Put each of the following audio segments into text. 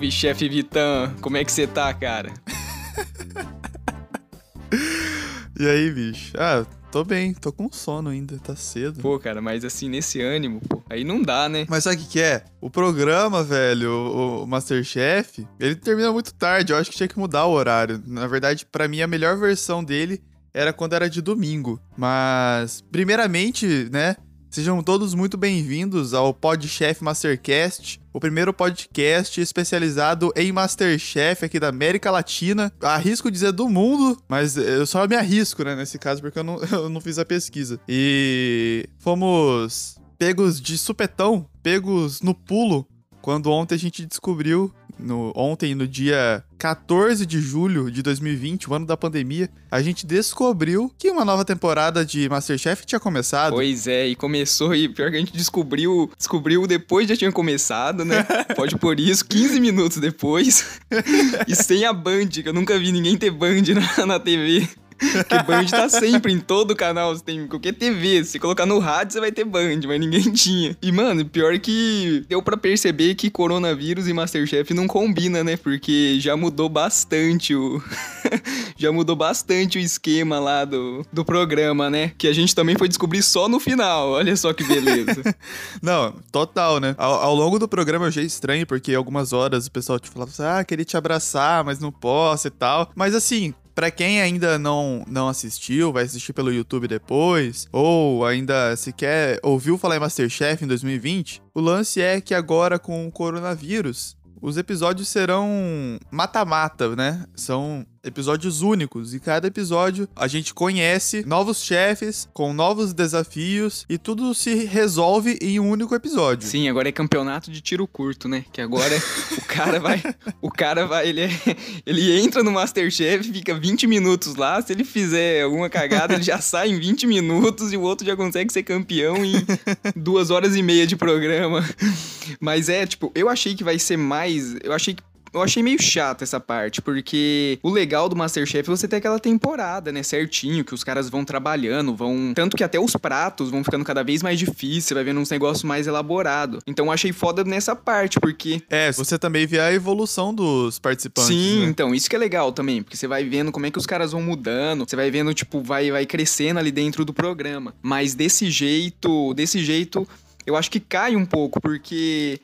Salve, chefe Vitão. Como é que você tá, cara? e aí, bicho? Ah, tô bem, tô com sono ainda, tá cedo. Pô, cara, mas assim, nesse ânimo, pô, aí não dá, né? Mas sabe o que, que é? O programa, velho, o, o Masterchef, ele termina muito tarde. Eu acho que tinha que mudar o horário. Na verdade, para mim, a melhor versão dele era quando era de domingo. Mas, primeiramente, né? Sejam todos muito bem-vindos ao Podchef Mastercast, o primeiro podcast especializado em Masterchef aqui da América Latina. Arrisco dizer do mundo, mas eu só me arrisco, né, nesse caso, porque eu não, eu não fiz a pesquisa. E fomos pegos de supetão, pegos no pulo, quando ontem a gente descobriu no, ontem, no dia 14 de julho de 2020, o ano da pandemia, a gente descobriu que uma nova temporada de Masterchef tinha começado. Pois é, e começou, e pior que a gente descobriu, descobriu depois já tinha começado, né? Pode por isso, 15 minutos depois. e sem a Band, que eu nunca vi ninguém ter Band na, na TV. Porque Band tá sempre em todo canal, você tem qualquer TV. Se colocar no rádio, você vai ter Band, mas ninguém tinha. E, mano, pior que deu para perceber que coronavírus e Masterchef não combina, né? Porque já mudou bastante o. já mudou bastante o esquema lá do, do programa, né? Que a gente também foi descobrir só no final. Olha só que beleza. não, total, né? Ao, ao, longo do programa eu achei estranho, porque algumas horas o pessoal te falava assim, ah, queria te abraçar, mas não posso e tal. Mas assim, para quem ainda não, não assistiu, vai assistir pelo YouTube depois, ou ainda sequer ouviu falar em Masterchef em 2020, o lance é que agora com o coronavírus, os episódios serão mata-mata, né? São episódios únicos e cada episódio a gente conhece novos chefes com novos desafios e tudo se resolve em um único episódio. Sim, agora é campeonato de tiro curto, né? Que agora o cara vai, o cara vai, ele é, ele entra no MasterChef, fica 20 minutos lá, se ele fizer alguma cagada, ele já sai em 20 minutos e o outro já consegue ser campeão em duas horas e meia de programa. Mas é, tipo, eu achei que vai ser mais, eu achei que eu achei meio chato essa parte, porque o legal do Masterchef é você ter aquela temporada, né, certinho, que os caras vão trabalhando, vão. Tanto que até os pratos vão ficando cada vez mais difíceis, você vai vendo uns negócios mais elaborados. Então eu achei foda nessa parte, porque. É, você também vê a evolução dos participantes. Sim, né? então, isso que é legal também, porque você vai vendo como é que os caras vão mudando, você vai vendo, tipo, vai, vai crescendo ali dentro do programa. Mas desse jeito, desse jeito. Eu acho que cai um pouco, porque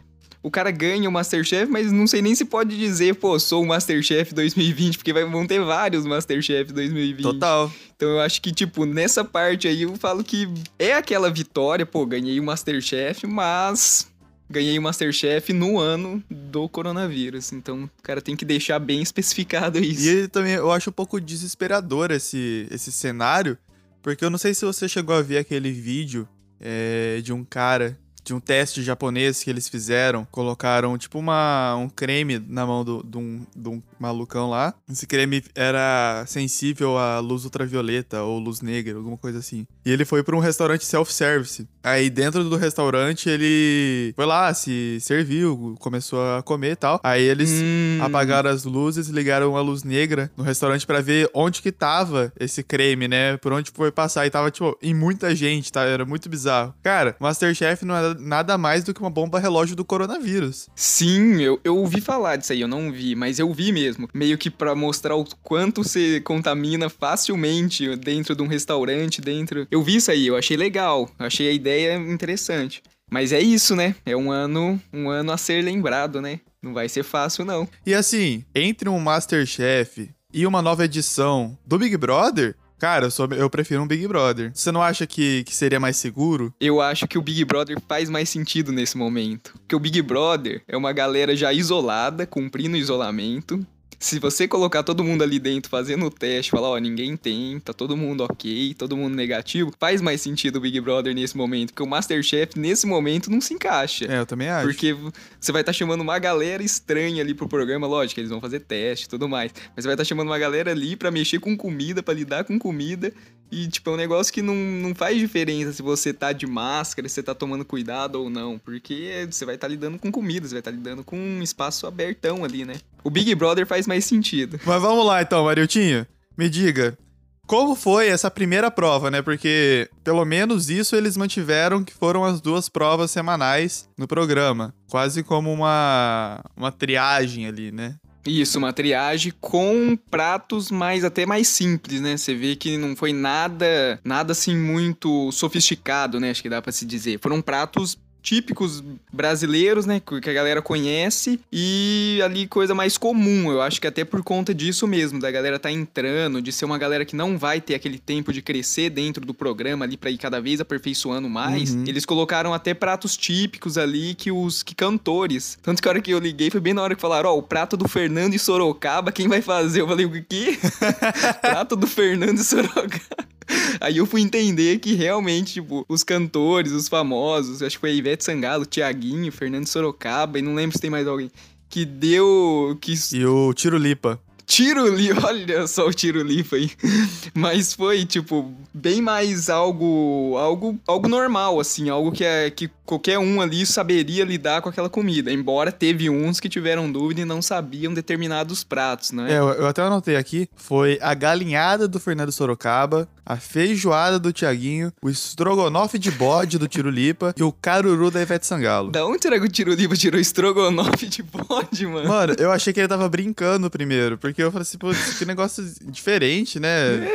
o cara ganha o Masterchef, mas não sei nem se pode dizer, pô, sou o Masterchef 2020, porque vai, vão ter vários Masterchef 2020. Total. Então eu acho que, tipo, nessa parte aí eu falo que é aquela vitória, pô, ganhei o Masterchef, mas ganhei o Masterchef no ano do coronavírus. Então, o cara tem que deixar bem especificado isso. E também eu acho um pouco desesperador esse, esse cenário, porque eu não sei se você chegou a ver aquele vídeo é, de um cara de um teste japonês que eles fizeram. Colocaram, tipo, uma, um creme na mão do, de, um, de um malucão lá. Esse creme era sensível à luz ultravioleta ou luz negra, alguma coisa assim. E ele foi para um restaurante self-service. Aí dentro do restaurante ele foi lá, se serviu, começou a comer e tal. Aí eles hum. apagaram as luzes, ligaram a luz negra no restaurante para ver onde que tava esse creme, né? Por onde foi passar. E tava, tipo, em muita gente, tá? Era muito bizarro. Cara, Masterchef não é nada mais do que uma bomba relógio do coronavírus. Sim, eu, eu ouvi falar disso aí, eu não vi, mas eu vi mesmo. Meio que para mostrar o quanto você contamina facilmente dentro de um restaurante, dentro. Eu vi isso aí, eu achei legal, achei a ideia interessante. Mas é isso, né? É um ano, um ano a ser lembrado, né? Não vai ser fácil, não. E assim, entre um Masterchef e uma nova edição do Big Brother, Cara, eu, sou, eu prefiro um Big Brother. Você não acha que, que seria mais seguro? Eu acho que o Big Brother faz mais sentido nesse momento. Porque o Big Brother é uma galera já isolada, cumprindo isolamento, se você colocar todo mundo ali dentro fazendo o teste, falar, ó, ninguém tem, tá todo mundo ok, todo mundo negativo, faz mais sentido o Big Brother nesse momento, porque o Masterchef nesse momento não se encaixa. É, eu também acho. Porque você vai estar tá chamando uma galera estranha ali pro programa, lógico, eles vão fazer teste e tudo mais, mas você vai estar tá chamando uma galera ali para mexer com comida, para lidar com comida, e, tipo, é um negócio que não, não faz diferença se você tá de máscara, se você tá tomando cuidado ou não. Porque você vai estar tá lidando com comida, você vai estar tá lidando com um espaço abertão ali, né? O Big Brother faz mais sentido. Mas vamos lá então, Mariltinho. Me diga, como foi essa primeira prova, né? Porque pelo menos isso eles mantiveram que foram as duas provas semanais no programa. Quase como uma, uma triagem ali, né? Isso, uma triagem com pratos mais até mais simples, né? Você vê que não foi nada, nada assim muito sofisticado, né? Acho que dá para se dizer. Foram pratos típicos brasileiros, né? Que a galera conhece. E ali coisa mais comum. Eu acho que até por conta disso mesmo, da galera tá entrando, de ser uma galera que não vai ter aquele tempo de crescer dentro do programa ali pra ir cada vez aperfeiçoando mais. Uhum. Eles colocaram até pratos típicos ali que os que cantores. Tanto que a hora que eu liguei foi bem na hora que falaram: Ó, o prato do Fernando e Sorocaba, quem vai fazer? Eu falei: o quê? prato do Fernando e Sorocaba. Aí eu fui entender que realmente, tipo, os cantores, os famosos, acho que foi a Ivete Sangalo, Tiaguinho, Fernando Sorocaba, e não lembro se tem mais alguém, que deu. que E o Tiro Lipa. Tiro li, olha só o tiro lipa aí. Mas foi, tipo, bem mais algo algo algo normal, assim, algo que, é, que qualquer um ali saberia lidar com aquela comida. Embora teve uns que tiveram dúvida e não sabiam determinados pratos, né? É, eu, eu até anotei aqui. Foi a galinhada do Fernando Sorocaba, a feijoada do Tiaguinho, o estrogonofe de bode do Tiro Lipa e o caruru da Ivete Sangalo. Da onde será que o tiro lipa tirou estrogonofe de bode, mano? Mano, eu achei que ele tava brincando primeiro, porque eu falei assim, pô, que negócio diferente, né?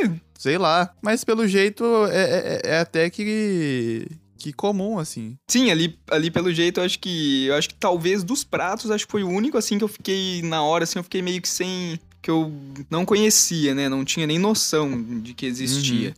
É, Sei lá. Mas pelo jeito é, é- é até que. que comum, assim. Sim, ali, ali pelo jeito, eu acho que. Eu acho que talvez dos pratos, acho que foi o único assim que eu fiquei. Na hora, assim, eu fiquei meio que sem. Que eu não conhecia, né? Não tinha nem noção de que existia.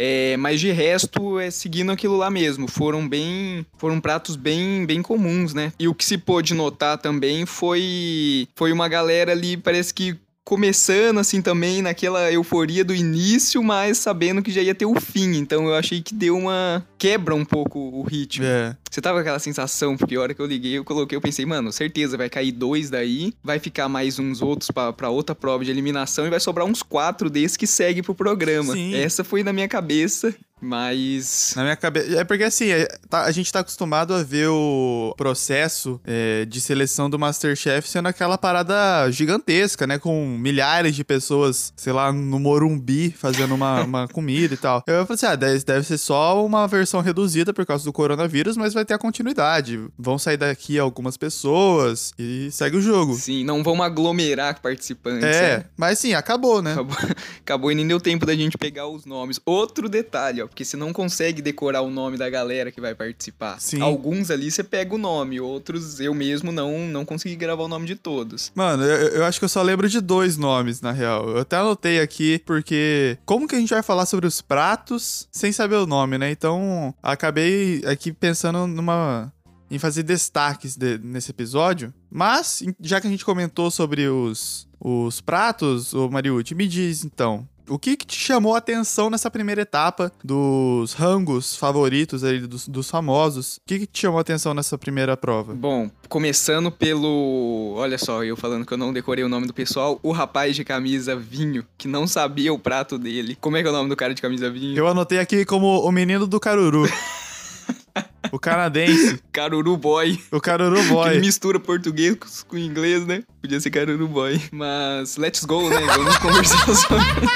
É, mas de resto, é seguindo aquilo lá mesmo. Foram bem. Foram pratos bem, bem comuns, né? E o que se pôde notar também foi. Foi uma galera ali, parece que. Começando assim também naquela euforia do início, mas sabendo que já ia ter o fim. Então eu achei que deu uma. quebra um pouco o ritmo. É. Você tava com aquela sensação, porque a hora que eu liguei, eu coloquei, eu pensei, mano, certeza, vai cair dois daí, vai ficar mais uns outros pra, pra outra prova de eliminação e vai sobrar uns quatro desses que segue pro programa. Sim. Essa foi na minha cabeça, mas. Na minha cabeça. É porque assim, é, tá- a gente tá acostumado a ver o processo é, de seleção do Masterchef sendo aquela parada gigantesca, né? Com milhares de pessoas, sei lá, no Morumbi fazendo uma, uma comida e tal. Eu falei assim: ah, deve, deve ser só uma versão reduzida por causa do coronavírus, mas vai ter a continuidade. Vão sair daqui algumas pessoas e segue o jogo. Sim, não vamos aglomerar participantes. É, né? mas sim, acabou, né? Acabou, acabou e nem deu tempo da gente pegar os nomes. Outro detalhe, ó, porque você não consegue decorar o nome da galera que vai participar. Sim. Alguns ali você pega o nome, outros eu mesmo não, não consegui gravar o nome de todos. Mano, eu, eu acho que eu só lembro de dois nomes, na real. Eu até anotei aqui, porque como que a gente vai falar sobre os pratos sem saber o nome, né? Então, acabei aqui pensando numa. em fazer destaques de- nesse episódio. Mas, já que a gente comentou sobre os, os pratos, ô Mariucci, me diz então. O que, que te chamou a atenção nessa primeira etapa dos rangos favoritos aí dos, dos famosos? O que, que te chamou a atenção nessa primeira prova? Bom, começando pelo. Olha só, eu falando que eu não decorei o nome do pessoal. O rapaz de camisa vinho, que não sabia o prato dele. Como é que é o nome do cara de camisa vinho? Eu anotei aqui como o menino do Caruru. o canadense. Caruru Boy. O Caruru Que Boy. mistura português com inglês, né? Podia ser Caruru Boy. Mas let's go, né? Vamos conversar sobre.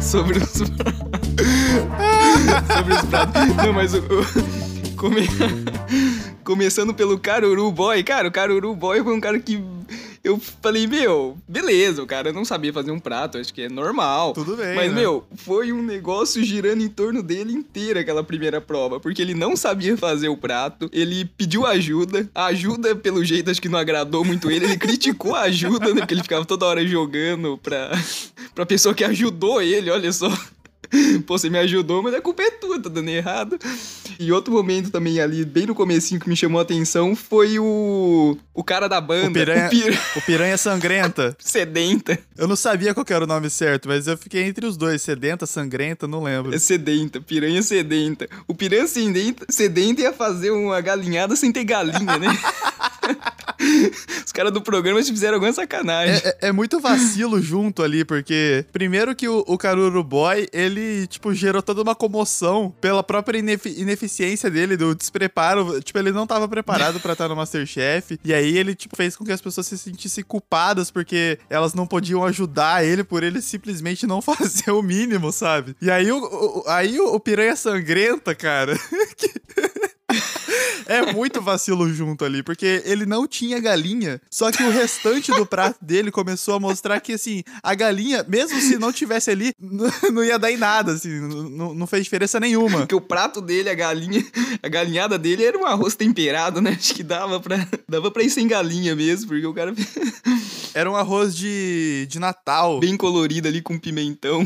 sobre os. sobre os pratos. Não, mas o. o- come- Começando pelo Caruru Boy. Cara, o Caruru Boy foi um cara que. Eu falei, meu, beleza, o cara não sabia fazer um prato, acho que é normal. Tudo bem, Mas, né? meu, foi um negócio girando em torno dele inteira aquela primeira prova, porque ele não sabia fazer o prato, ele pediu ajuda, a ajuda, pelo jeito, acho que não agradou muito ele, ele criticou a ajuda, né, porque ele ficava toda hora jogando pra, pra pessoa que ajudou ele, olha só. Pô, você me ajudou, mas a culpa é tua, tá dando errado. E outro momento também ali, bem no comecinho, que me chamou a atenção foi o, o cara da banda, O piranha- o pir... O Piranha Sangrenta. sedenta. Eu não sabia qual que era o nome certo, mas eu fiquei entre os dois. Sedenta, Sangrenta, não lembro. É sedenta, piranha sedenta. O piranha sedenta, sedenta ia fazer uma galinhada sem ter galinha, né? Os caras do programa fizeram alguma sacanagem. É, é, é, muito vacilo junto ali, porque primeiro que o, o Karuru Boy, ele, tipo, gerou toda uma comoção pela própria inefi ineficiência dele, do despreparo. Tipo, ele não tava preparado para estar no Masterchef. E aí ele, tipo, fez com que as pessoas se sentissem culpadas porque elas não podiam ajudar ele por ele simplesmente não fazer o mínimo, sabe? E aí o, o aí o, o Piranha Sangrenta, cara. é muito vacilo junto ali, porque ele não tinha galinha, só que o restante do prato dele começou a mostrar que, assim, a galinha, mesmo se não tivesse ali, não ia dar em nada, assim, não, não fez diferença nenhuma. Porque o prato dele, a galinha, a galinhada dele era um arroz temperado, né? Acho que dava pra, dava pra ir sem galinha mesmo, porque o cara... era um arroz de, de Natal. Bem colorido ali, com pimentão.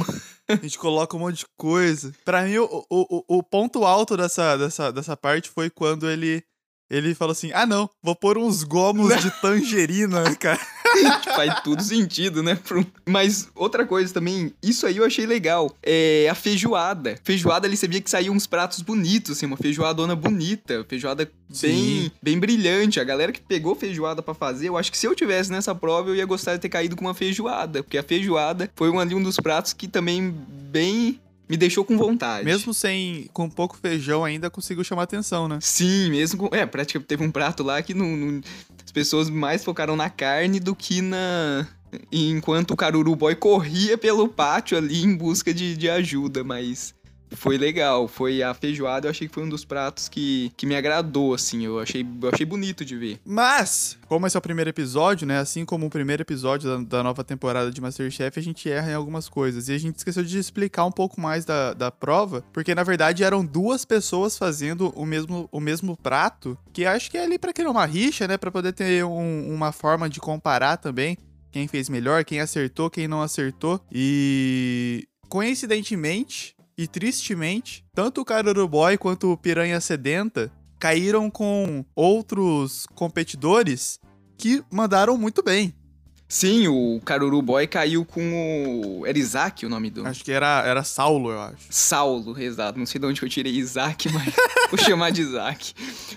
A gente coloca um monte de coisa. Pra mim, o, o, o ponto alto dessa, dessa, dessa parte foi quando ele ele falou assim: ah, não, vou pôr uns gomos de tangerina, cara. Faz tudo sentido, né? Mas outra coisa também, isso aí eu achei legal. É a feijoada. Feijoada ali você via que saíam uns pratos bonitos, assim, uma feijoadona bonita, feijoada bem, bem brilhante. A galera que pegou feijoada para fazer, eu acho que se eu tivesse nessa prova, eu ia gostar de ter caído com uma feijoada. Porque a feijoada foi um, ali um dos pratos que também bem me deixou com vontade. Mesmo sem, com pouco feijão ainda, conseguiu chamar atenção, né? Sim, mesmo com, é, praticamente teve um prato lá que não, não, as pessoas mais focaram na carne do que na... Enquanto o Caruru Boy corria pelo pátio ali em busca de, de ajuda, mas foi legal. Foi a feijoada, eu achei que foi um dos pratos que, que me agradou, assim. Eu achei, eu achei bonito de ver. Mas, como esse é o primeiro episódio, né? Assim como o primeiro episódio da, da nova temporada de Masterchef, a gente erra em algumas coisas. E a gente esqueceu de explicar um pouco mais da, da prova, porque na verdade eram duas pessoas fazendo o mesmo, o mesmo prato, que acho que é ali para criar uma rixa, né? Pra poder ter um, uma forma de comparar também quem fez melhor, quem acertou, quem não acertou. E coincidentemente, e tristemente, tanto o Caruru Boy quanto o Piranha Sedenta caíram com outros competidores que mandaram muito bem. Sim, o Caruru Boy caiu com o. Era Isaac o nome do. Acho que era, era Saulo, eu acho. Saulo, exato. Não sei de onde eu tirei Isaac, mas vou chamar de Isaac.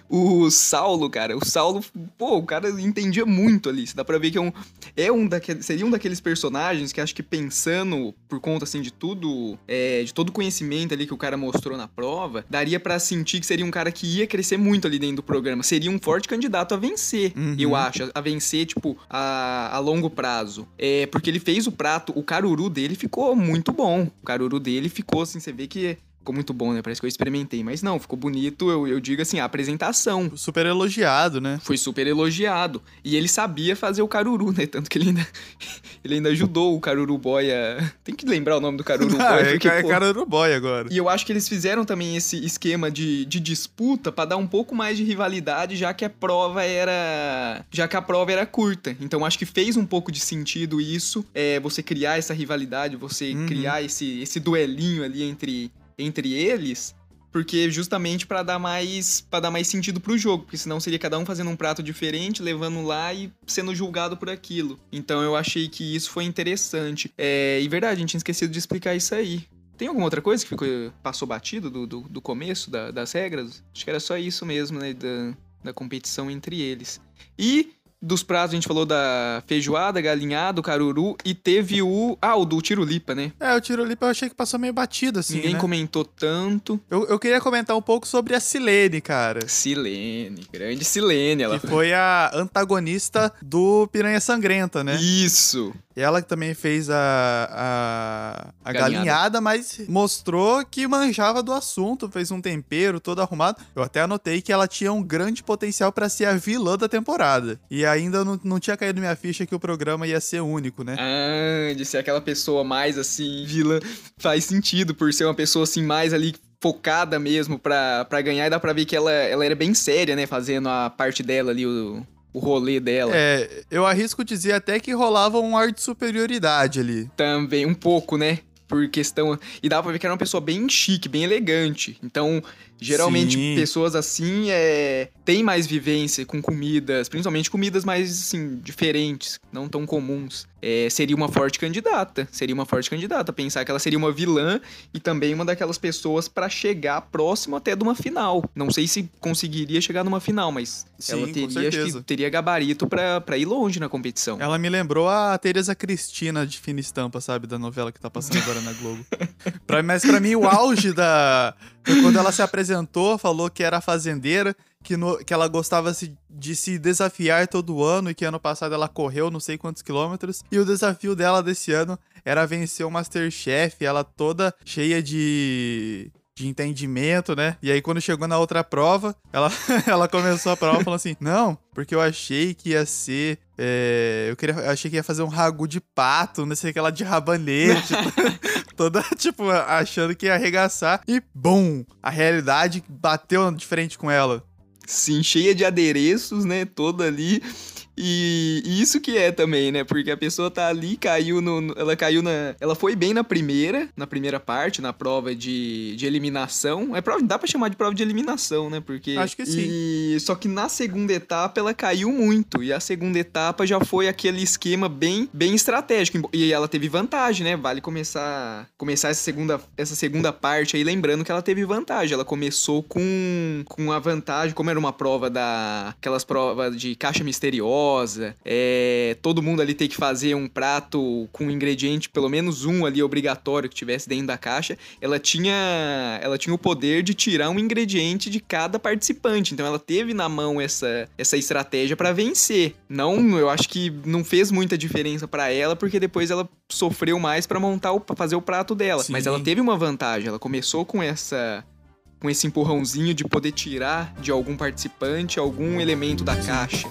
O Saulo, cara, o Saulo, pô, o cara entendia muito ali. Dá pra ver que é um. É um daqueles. Seria um daqueles personagens que acho que pensando por conta, assim, de tudo. É, de todo o conhecimento ali que o cara mostrou na prova, daria para sentir que seria um cara que ia crescer muito ali dentro do programa. Seria um forte candidato a vencer, uhum. eu acho. A vencer, tipo, a, a longo longo prazo. É porque ele fez o prato, o caruru dele ficou muito bom. O caruru dele ficou assim, você vê que ficou muito bom, né? Parece que eu experimentei. Mas não, ficou bonito, eu, eu digo assim, a apresentação. Super elogiado, né? Foi super elogiado. E ele sabia fazer o caruru, né? Tanto que ele ainda, ele ainda ajudou o caruru boy a... Tem que lembrar o nome do caruru boy. É, porque, é, é caruru boy agora. E eu acho que eles fizeram também esse esquema de, de disputa para dar um pouco mais de rivalidade, já que a prova era... Já que a prova era curta. Então acho que fez um pouco de sentido isso, é, você criar essa rivalidade, você uhum. criar esse, esse duelinho ali entre entre eles, porque justamente para dar mais para dar mais sentido pro jogo, porque senão seria cada um fazendo um prato diferente, levando lá e sendo julgado por aquilo. Então eu achei que isso foi interessante. É, e verdade, a gente tinha esquecido de explicar isso aí. Tem alguma outra coisa que ficou, passou batido do, do, do começo da, das regras? Acho que era só isso mesmo, né? Da, da competição entre eles. E dos pratos, a gente falou da feijoada, galinhado, caruru e teve o. Ah, o do tirulipa, né? É, o tirulipa eu achei que passou meio batido, assim. Ninguém né? comentou tanto. Eu, eu queria comentar um pouco sobre a Silene, cara. Silene, grande Silene. Ela... Que foi a antagonista do Piranha Sangrenta, né? Isso. Ela que também fez a, a, a galinhada. galinhada, mas mostrou que manjava do assunto, fez um tempero todo arrumado. Eu até anotei que ela tinha um grande potencial para ser a vilã da temporada. E ainda não, não tinha caído minha ficha que o programa ia ser único, né? Ah, de ser aquela pessoa mais assim, vilã. Faz sentido, por ser uma pessoa assim, mais ali focada mesmo pra, pra ganhar. E dá pra ver que ela, ela era bem séria, né? Fazendo a parte dela ali, o, o rolê dela. É, eu arrisco dizer até que rolava um ar de superioridade ali. Também, um pouco, né? por questão. E dava pra ver que era uma pessoa bem chique, bem elegante. Então, geralmente, Sim. pessoas assim é, têm mais vivência com comidas, principalmente comidas mais, assim, diferentes, não tão comuns. É, seria uma forte candidata. Seria uma forte candidata. Pensar que ela seria uma vilã e também uma daquelas pessoas pra chegar próximo até de uma final. Não sei se conseguiria chegar numa final, mas Sim, ela teria, que teria gabarito pra, pra ir longe na competição. Ela me lembrou a Teresa Cristina de Fina Estampa, sabe? Da novela que tá passando agora na Globo. Pra- mas pra mim, o auge da. Foi quando ela se apresentou, falou que era fazendeira, que, no- que ela gostava se- de se desafiar todo ano e que ano passado ela correu não sei quantos quilômetros. E o desafio dela desse ano era vencer o Masterchef, ela toda cheia de. De entendimento, né? E aí, quando chegou na outra prova, ela, ela começou a prova falando assim: Não, porque eu achei que ia ser. é, eu, queria, eu achei que ia fazer um ragu de pato, não sei o que de rabanete. toda, tipo, achando que ia arregaçar. E, bum! A realidade bateu de frente com ela. Sim, cheia de adereços, né? Toda ali. E, e isso que é também, né? Porque a pessoa tá ali, caiu no. no- Ela caiu na. Ela foi bem na primeira, na primeira parte, na prova de, de eliminação. É prova, dá pra chamar de prova de eliminação, né? Porque. Acho que sim. E, só que na segunda etapa ela caiu muito. E a segunda etapa já foi aquele esquema bem, bem estratégico. E ela teve vantagem, né? Vale começar começar essa segunda, essa segunda parte aí, lembrando que ela teve vantagem. Ela começou com, com a vantagem, como era uma prova da. aquelas provas de caixa misteriosa. É, todo mundo ali tem que fazer um prato com um ingrediente, pelo menos um ali obrigatório que tivesse dentro da caixa. Ela tinha. Ela tinha o poder de tirar um ingrediente de cada participante. Então ela teve na mão essa, essa estratégia pra vencer. Não, eu acho que não fez muita diferença pra ela, porque depois ela sofreu mais pra montar o, pra fazer o prato dela. Sim. Mas ela teve uma vantagem. Ela começou com essa com esse empurrãozinho de poder tirar de algum participante algum elemento da caixa.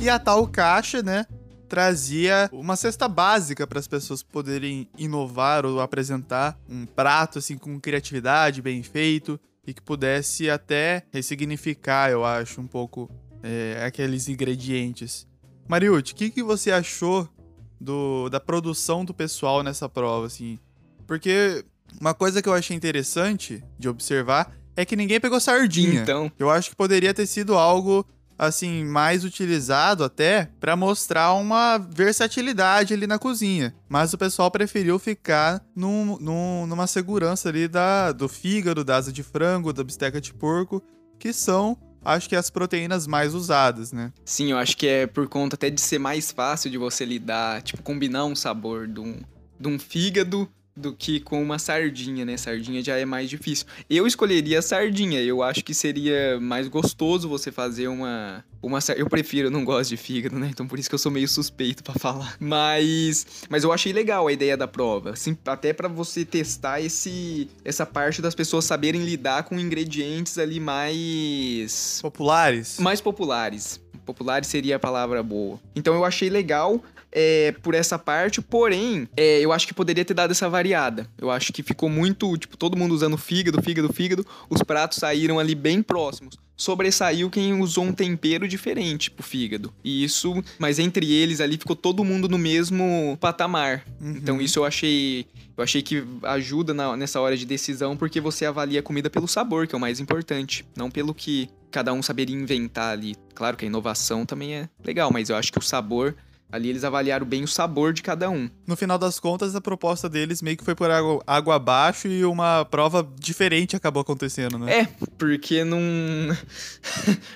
E a tal caixa, né? Trazia uma cesta básica para as pessoas poderem inovar ou apresentar um prato assim com criatividade, bem feito e que pudesse até ressignificar, eu acho, um pouco é, aqueles ingredientes. Mariucci, o que, que você achou do, da produção do pessoal nessa prova, assim? Porque uma coisa que eu achei interessante de observar é que ninguém pegou sardinha. Então, Eu acho que poderia ter sido algo assim mais utilizado até pra mostrar uma versatilidade ali na cozinha, mas o pessoal preferiu ficar num, num- numa segurança ali da, do fígado, da asa de frango, da bisteca de porco, que são, acho que as proteínas mais usadas, né? sim, eu acho que é por conta até de ser mais fácil de você lidar, tipo, combinar um sabor de um, de um fígado do que com uma sardinha, né? Sardinha já é mais difícil. Eu escolheria a sardinha. Eu acho que seria mais gostoso você fazer uma uma eu prefiro, eu não gosto de fígado, né? Então por isso que eu sou meio suspeito pra falar. Mas mas eu achei legal a ideia da prova, assim, até pra você testar esse essa parte das pessoas saberem lidar com ingredientes ali mais Populares. mais populares. Populares seria a palavra boa. Então eu achei legal é, por essa parte, porém, é, eu acho que poderia ter dado essa variada. Eu acho que ficou muito, tipo, todo mundo usando fígado, fígado, fígado. Os pratos saíram ali bem próximos. Sobressaiu quem usou um tempero diferente pro fígado. E isso, mas entre eles ali ficou todo mundo no mesmo patamar. Uhum. Então isso eu achei, eu achei que ajuda na- nessa hora de decisão porque você avalia a comida pelo sabor, que é o mais importante, não pelo que cada um saberia inventar ali. Claro que a inovação também é legal, mas eu acho que o sabor ali eles avaliaram bem o sabor de cada um. No final das contas, a proposta deles meio que foi por água, água abaixo e uma prova diferente acabou acontecendo, né? É, porque não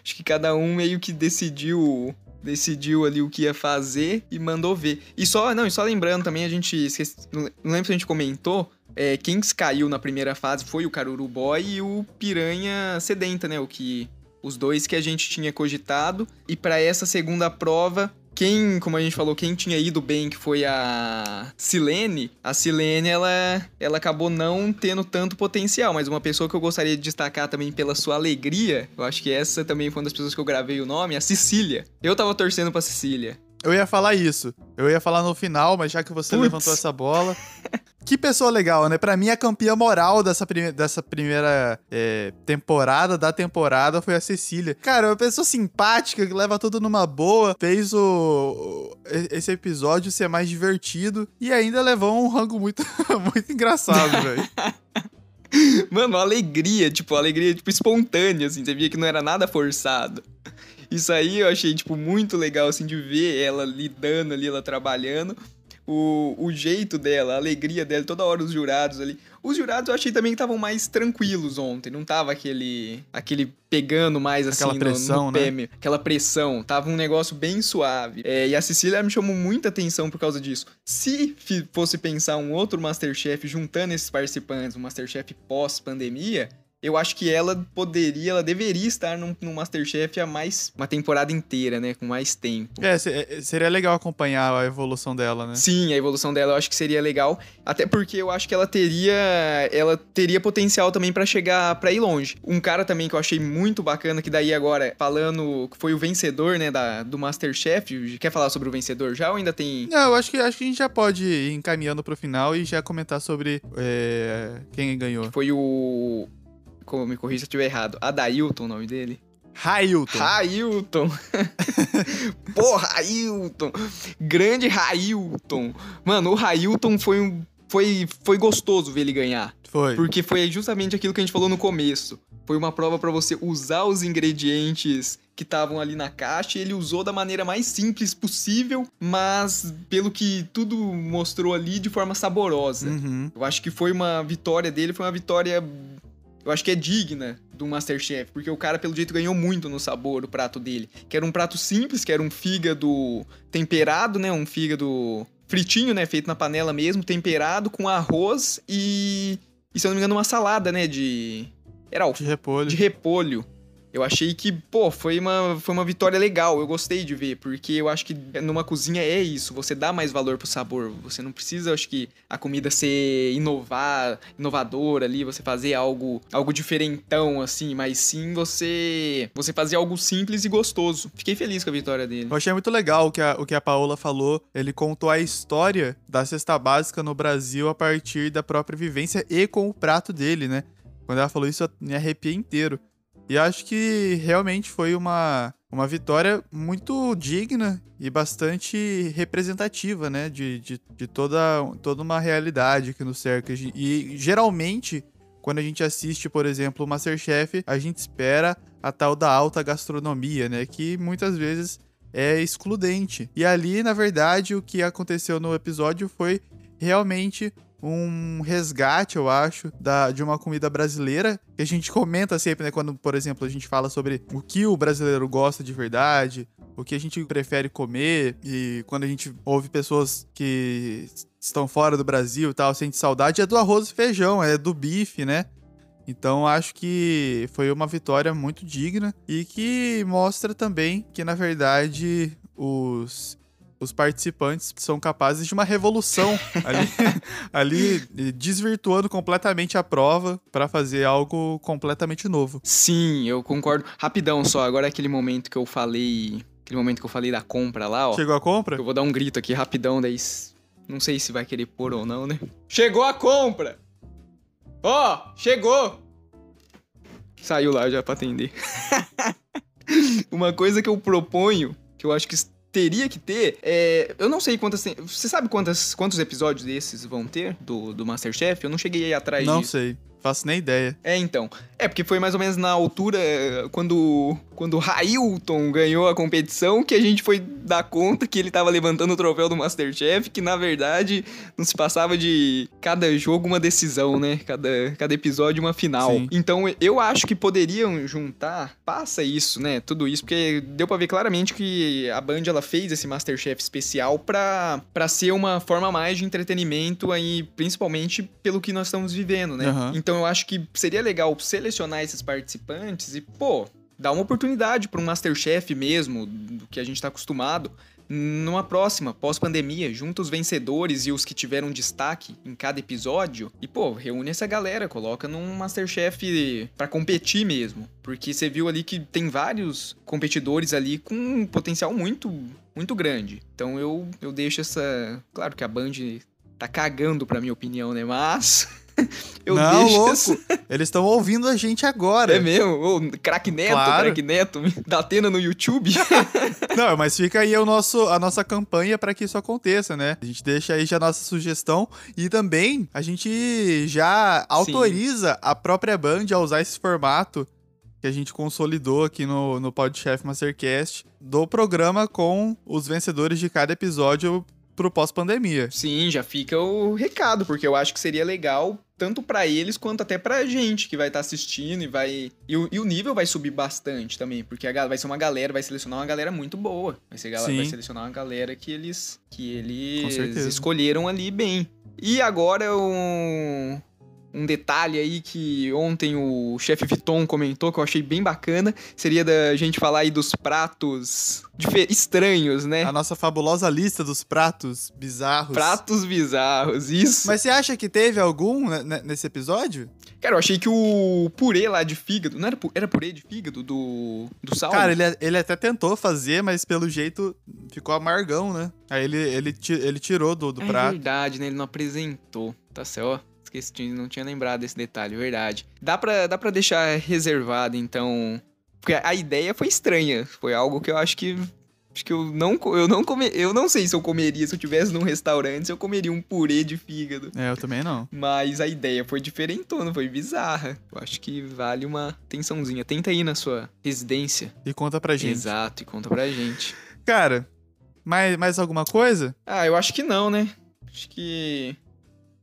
acho que cada um meio que decidiu decidiu ali o que ia fazer e mandou ver. E só, não, e só lembrando também, a gente não lembro se a gente comentou, é, quem caiu na primeira fase foi o Caruru Boy e o Piranha Sedenta, né? O que os dois que a gente tinha cogitado. E pra essa segunda prova, quem, como a gente falou, quem tinha ido bem, que foi a Silene, a Silene, ela, ela acabou não tendo tanto potencial, mas uma pessoa que eu gostaria de destacar também pela sua alegria, eu acho que essa também foi uma das pessoas que eu gravei o nome, a Cecília. Eu tava torcendo pra Cecília. Eu ia falar isso. Eu ia falar no final, mas já que você Putz. levantou essa bola. Que pessoa legal, né? Pra mim, a campeã moral dessa, prime dessa primeira é, temporada, da temporada, foi a Cecília. Cara, uma pessoa simpática, que leva tudo numa boa, fez o, esse episódio ser mais divertido e ainda levou um rango muito, muito engraçado, velho. Mano, uma alegria, tipo, alegria, tipo, espontânea, assim. Você via que não era nada forçado. Isso aí eu achei, tipo, muito legal, assim, de ver ela lidando ali, ela trabalhando. O, o jeito dela, a alegria dela, toda hora os jurados ali. Os jurados eu achei também que estavam mais tranquilos ontem. Não tava aquele aquele pegando mais assim Aquela no- pressão, no, né? pé, meu. Aquela pressão. Tava um negócio bem suave. É, e a Cecília me chamou muita atenção por causa disso. Se fosse pensar um outro Masterchef juntando esses participantes, um Masterchef pós-pandemia, eu acho que ela poderia, ela deveria estar num, num Masterchef há mais. uma temporada inteira, né? Com mais tempo. É, é, seria legal acompanhar a evolução dela, né? Sim, a evolução dela eu acho que seria legal, até porque eu acho que ela teria, ela teria potencial também pra chegar pra ir longe. Um cara também que eu achei muito bacana que daí agora falando que foi o vencedor, né, da, do MasterChef, quer falar sobre o vencedor já ou ainda tem Não, eu acho que, acho que a gente já pode ir encaminhando pro final e já comentar sobre é, quem ganhou. foi o me corrija se eu estiver errado, Adailton o nome dele? Railton. Railton. Pô, Railton. Grande Railton. Mano, o Railton foi um foi, foi gostoso ver ele ganhar. Foi. Porque foi justamente aquilo que a gente falou no começo. Foi uma prova pra você usar os ingredientes que estavam ali na caixa e ele usou da maneira mais simples possível, mas pelo que tudo mostrou ali de forma saborosa. Uhum. Eu acho que foi uma vitória dele, foi uma vitória. Eu acho que é digna do Masterchef, porque o cara, pelo jeito, ganhou muito no sabor do prato dele. Que era um prato simples, que era um fígado temperado, né? Um fígado fritinho, né? Feito na panela mesmo, temperado com arroz e. E se eu não me engano, uma salada, né? De. Era alfa De repolho. de repolho. Eu achei que, pô, foi uma, foi uma vitória legal. Eu gostei de ver, porque eu acho que numa cozinha é isso. Você dá mais valor pro sabor. Você não precisa, acho que, a comida ser inovar, inovadora ali, você fazer algo, algo diferentão, assim, mas sim você, você fazer algo simples e gostoso. Fiquei feliz com a vitória dele. Eu achei muito legal o que, a, o que a Paola falou. Ele contou a história da cesta básica no Brasil a partir da própria vivência e com o prato dele, né? Quando ela falou isso, eu me arrepiei inteiro. E acho que realmente foi uma, uma vitória muito digna e bastante representativa, né? De, de, de toda, toda uma realidade que nos cerca. E geralmente, quando a gente assiste, por exemplo, o Masterchef, a gente espera a tal da alta gastronomia, né? Que muitas vezes é excludente. E ali, na verdade, o que aconteceu no episódio foi realmente um resgate, eu acho, da, de uma comida brasileira, que a gente comenta sempre, né? Quando, por exemplo, a gente fala sobre o que o brasileiro gosta de verdade, o que a gente prefere comer, e quando a gente ouve pessoas que estão fora do Brasil e tal, sente saudade, é do arroz e feijão, é do bife, né? Então acho que foi uma vitória muito digna e que mostra também que, na verdade, os, os participantes são capazes de uma revolução ali, ali desvirtuando completamente a prova para fazer algo completamente novo. Sim, eu concordo. Rapidão só, agora é aquele momento que eu falei. Aquele momento que eu falei da compra lá, ó. Chegou a compra? Eu vou dar um grito aqui rapidão, daí. Não sei se vai querer pôr ou não, né? Chegou a compra! Ó, chegou! Saiu lá já pra atender. Uma coisa que eu proponho, que eu acho que teria que ter, é. Eu não sei quantas. tem- Você sabe quantas, quantos episódios desses vão ter do, do Masterchef? Eu não cheguei aí atrás Não disso. sei, faço nem ideia. É, então. É, porque foi mais ou menos na altura, eh, quando, quando o Railton ganhou a competição, que a gente foi dar conta que ele tava levantando o troféu do Masterchef, que na verdade não se passava de cada jogo uma decisão, né? Cada, cada episódio uma final. Sim. Então eu acho que poderiam juntar, passa isso, né? Tudo isso, porque deu pra ver claramente que a Band ela fez esse Masterchef especial pra, pra ser uma forma mais de entretenimento aí, principalmente pelo que nós estamos vivendo, né? Aham. Então eu acho que seria legal selecionar esses participantes e, pô, dar uma oportunidade pra um Masterchef mesmo, do que a gente tá acostumado, numa próxima, pós-pandemia, junta os vencedores e os que tiveram destaque em cada episódio. E, pô, reúne essa galera, coloca num Masterchef para competir mesmo. Porque você viu ali que tem vários competidores ali com um potencial muito, muito grande. Então eu, eu deixo essa. Claro que a Band tá cagando pra minha opinião, né? Mas. Eu não, deixo louco. essa- Eles estão ouvindo a gente agora. É mesmo? Ô, craque Neto, Claro. craque Neto, da Atena no YouTube. Não, mas fica aí o nosso, a nossa campanha para que isso aconteça, né? A gente deixa aí já a nossa sugestão e também a gente já autoriza a própria Band a usar esse formato que a gente consolidou aqui no, no Podchef Mastercast do programa com os vencedores de cada episódio pro pós-pandemia. Sim, já fica o recado, porque eu acho que seria legal tanto pra eles quanto até pra gente que vai estar assistindo e vai. E o, e o nível vai subir bastante também, porque a, vai ser uma galera, vai selecionar uma galera muito boa. Vai, ser, Sim. vai selecionar uma galera que eles que eles escolheram ali bem. E agora um um detalhe aí que ontem o chefe Viton comentou que eu achei bem bacana, seria da gente falar aí dos pratos estranhos, né? A nossa fabulosa lista dos pratos bizarros. Pratos bizarros, isso. Mas você acha que teve algum nesse episódio? Cara, eu achei que o purê lá de fígado. Não era, pu- era purê de fígado do, do sal? Cara, ele, ele até tentou fazer, mas pelo jeito ficou amargão, né? Aí ele, ele, ele tirou do, do é prato. verdade, né? Ele não apresentou. Tá certo. Esqueci, não tinha lembrado desse detalhe, verdade. Dá pra, dá pra deixar reservado, então. Porque a ideia foi estranha. Foi algo que eu acho que. Acho que eu não, eu não come, Eu não sei se eu comeria. Se eu tivesse num restaurante, se eu comeria um purê de fígado. É, eu também não. Mas a ideia foi diferentona, foi bizarra. Eu acho que vale uma atençãozinha. Tenta ir na sua residência. E conta pra gente. Exato, e conta pra gente. Cara, mais, mais alguma coisa? Ah, eu acho que não, né? Acho que.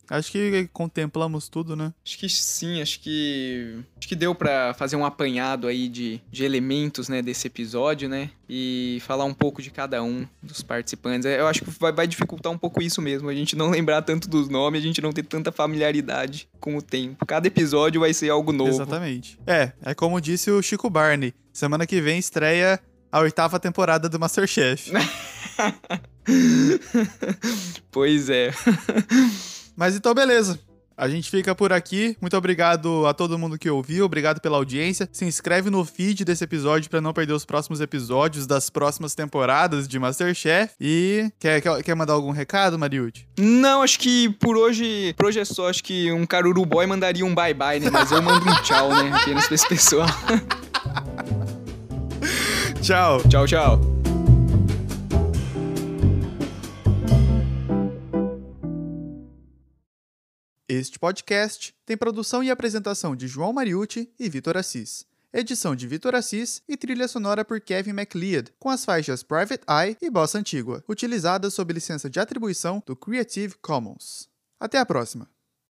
Acho que contemplamos tudo, né? Acho que sim, acho que. Acho que deu pra fazer um apanhado aí de, de elementos, né, desse episódio, né? E falar um pouco de cada um dos participantes. É, Eu acho que vai, vai dificultar um pouco isso mesmo. A gente não lembrar tanto dos nomes, a gente não ter tanta familiaridade com o tempo. Cada episódio vai ser algo novo. Exatamente. É, é como disse o Chico Barney. Semana que vem estreia a oitava temporada do Masterchef. pois é. Mas então, beleza. A gente fica por aqui. Muito obrigado a todo mundo que ouviu. Obrigado pela audiência. Se inscreve no feed desse episódio para não perder os próximos episódios das próximas temporadas de Masterchef. E quer, quer, quer mandar algum recado, Mariute? Não, acho que por hoje, por hoje é só. Acho que um caruru boy mandaria um bye-bye, né? Mas eu mando um tchau, né? Apenas pra esse pessoal. Tchau. Tchau, tchau. Este podcast tem produção e apresentação de João Mariucci e Vitor Assis. Edição de Vitor Assis e trilha sonora por Kevin MacLeod, com as faixas Private Eye e Bossa Antigua, utilizadas sob licença de atribuição do Creative Commons. Até a próxima!